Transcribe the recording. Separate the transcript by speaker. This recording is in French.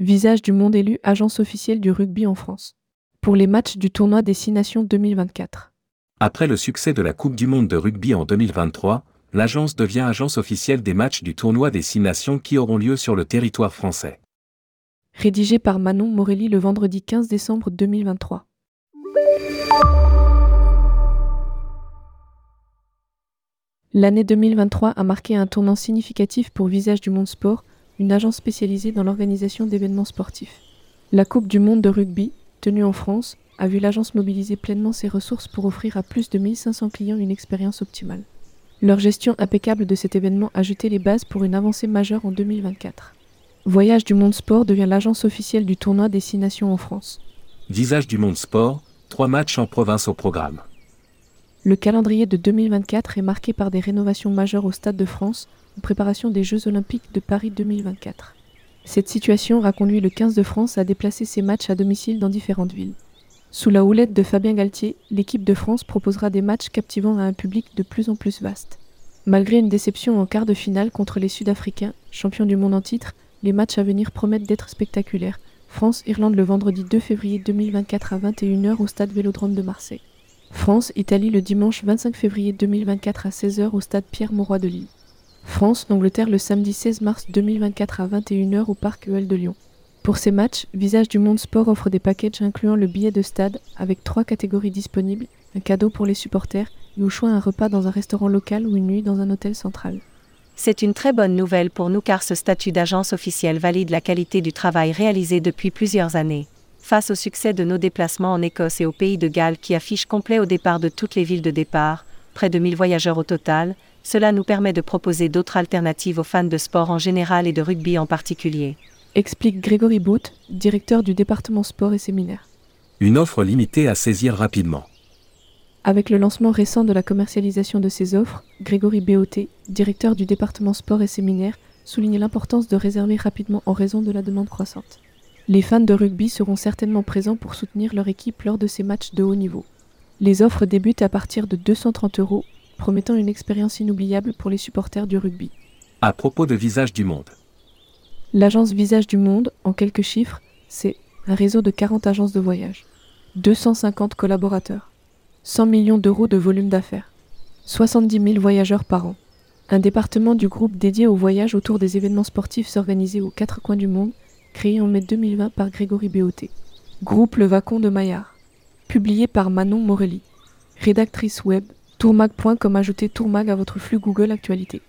Speaker 1: Visage du monde élu agence officielle du rugby en France. Pour les matchs du tournoi des Six Nations 2024.
Speaker 2: Après le succès de la Coupe du Monde de rugby en 2023, l'agence devient agence officielle des matchs du tournoi des Six Nations qui auront lieu sur le territoire français.
Speaker 1: Rédigé par Manon Morelli le vendredi 15 décembre 2023. L'année 2023 a marqué un tournant significatif pour Visage du Monde Sport, une agence spécialisée dans l'organisation d'événements sportifs. La Coupe du Monde de rugby, tenue en France, a vu l'agence mobiliser pleinement ses ressources pour offrir à plus de 1500 clients une expérience optimale. Leur gestion impeccable de cet événement a jeté les bases pour une avancée majeure en 2024. Voyage du Monde Sport devient l'agence officielle du tournoi des Six Nations en France.
Speaker 2: Visage du Monde Sport, trois matchs en province au programme.
Speaker 1: Le calendrier de 2024 est marqué par des rénovations majeures au Stade de France en préparation des Jeux Olympiques de Paris 2024. Cette situation a conduit le 15 de France à déplacer ses matchs à domicile dans différentes villes. Sous la houlette de Fabien Galtier, l'équipe de France proposera des matchs captivant à un public de plus en plus vaste. Malgré une déception en quart de finale contre les Sud-Africains, champions du monde en titre, les matchs à venir promettent d'être spectaculaires. France-Irlande le vendredi 2 février 2024 à 21h au stade Vélodrome de Marseille. France-Italie le dimanche 25 février 2024 à 16h au stade Pierre-Mauroy de Lille. France-Angleterre le samedi 16 mars 2024 à 21h au parc EL de Lyon. Pour ces matchs, Visage du Monde Sport offre des packages incluant le billet de stade avec trois catégories disponibles, un cadeau pour les supporters et au choix un repas dans un restaurant local ou une nuit dans un hôtel central.
Speaker 3: C'est une très bonne nouvelle pour nous car ce statut d'agence officielle valide la qualité du travail réalisé depuis plusieurs années. Face au succès de nos déplacements en Écosse et au pays de Galles qui affichent complet au départ de toutes les villes de départ, près de 1000 voyageurs au total, cela nous permet de proposer d'autres alternatives aux fans de sport en général et de rugby en particulier.
Speaker 1: Explique Grégory Bout, directeur du département sport et séminaire.
Speaker 2: Une offre limitée à saisir rapidement.
Speaker 1: Avec le lancement récent de la commercialisation de ces offres, Grégory BOT, directeur du département sport et séminaire, souligne l'importance de réserver rapidement en raison de la demande croissante. Les fans de rugby seront certainement présents pour soutenir leur équipe lors de ces matchs de haut niveau. Les offres débutent à partir de 230 euros, promettant une expérience inoubliable pour les supporters du rugby.
Speaker 2: À propos de Visage du Monde.
Speaker 1: L'agence Visage du Monde, en quelques chiffres, c'est un réseau de 40 agences de voyage, 250 collaborateurs, 100 millions d'euros de volume d'affaires, 70 000 voyageurs par an, un département du groupe dédié au voyage autour des événements sportifs organisés aux quatre coins du monde créé en mai 2020 par Grégory Béoté. Groupe Le Vacon de Maillard. Publié par Manon Morelli. Rédactrice web, tourmag.com. Ajoutez tourmag à votre flux Google Actualité.